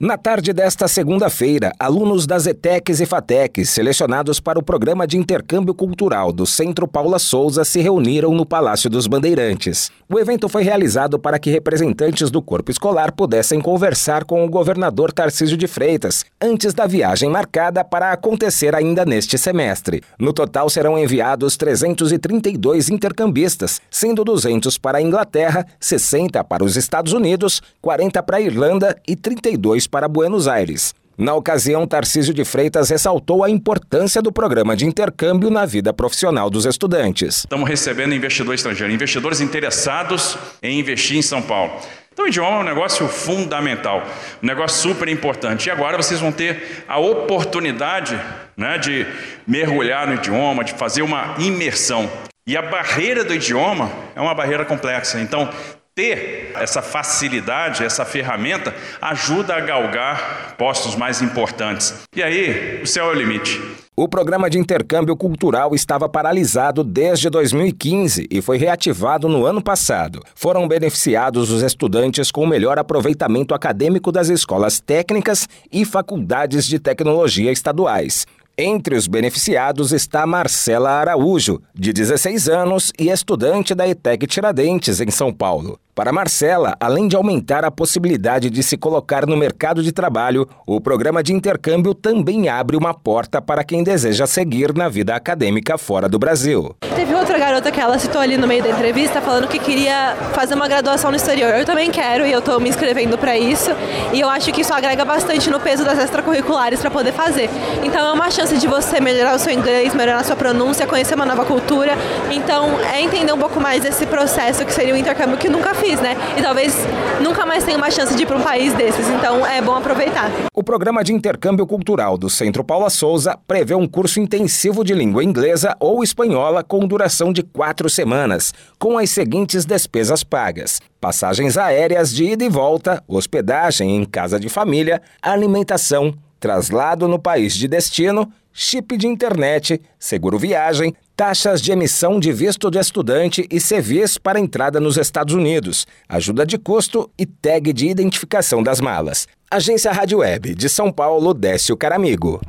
Na tarde desta segunda-feira, alunos das ETECs e FATECs, selecionados para o programa de intercâmbio cultural do Centro Paula Souza, se reuniram no Palácio dos Bandeirantes. O evento foi realizado para que representantes do corpo escolar pudessem conversar com o governador Tarcísio de Freitas, antes da viagem marcada para acontecer ainda neste semestre. No total serão enviados 332 intercambistas, sendo 200 para a Inglaterra, 60 para os Estados Unidos, 40 para a Irlanda e 32 para Buenos Aires. Na ocasião, Tarcísio de Freitas ressaltou a importância do programa de intercâmbio na vida profissional dos estudantes. Estamos recebendo investidor estrangeiro, investidores interessados em investir em São Paulo. Então, o idioma é um negócio fundamental, um negócio super importante. E agora vocês vão ter a oportunidade né, de mergulhar no idioma, de fazer uma imersão. E a barreira do idioma é uma barreira complexa. Então, ter essa facilidade, essa ferramenta, ajuda a galgar postos mais importantes. E aí, o céu é o limite. O programa de intercâmbio cultural estava paralisado desde 2015 e foi reativado no ano passado. Foram beneficiados os estudantes com o melhor aproveitamento acadêmico das escolas técnicas e faculdades de tecnologia estaduais. Entre os beneficiados está Marcela Araújo, de 16 anos e estudante da ETEC Tiradentes, em São Paulo. Para Marcela, além de aumentar a possibilidade de se colocar no mercado de trabalho, o programa de intercâmbio também abre uma porta para quem deseja seguir na vida acadêmica fora do Brasil. Teve outra garota que ela citou ali no meio da entrevista falando que queria fazer uma graduação no exterior. Eu também quero e eu estou me inscrevendo para isso. E eu acho que isso agrega bastante no peso das extracurriculares para poder fazer. Então é uma chance de você melhorar o seu inglês, melhorar a sua pronúncia, conhecer uma nova cultura. Então é entender um pouco mais desse processo que seria o intercâmbio que nunca fiz, né? E talvez nunca mais tenha uma chance de ir para um país desses, então é bom aproveitar. O programa de intercâmbio cultural do Centro Paula Souza prevê um curso intensivo de língua inglesa ou espanhola com duração de quatro semanas, com as seguintes despesas pagas: passagens aéreas de ida e volta, hospedagem em casa de família, alimentação, traslado no país de destino, chip de internet, seguro viagem, taxas de emissão de visto de estudante e CVs para entrada nos Estados Unidos, ajuda de custo e tag de identificação das malas. Agência Rádio Web de São Paulo, Décio Caramigo.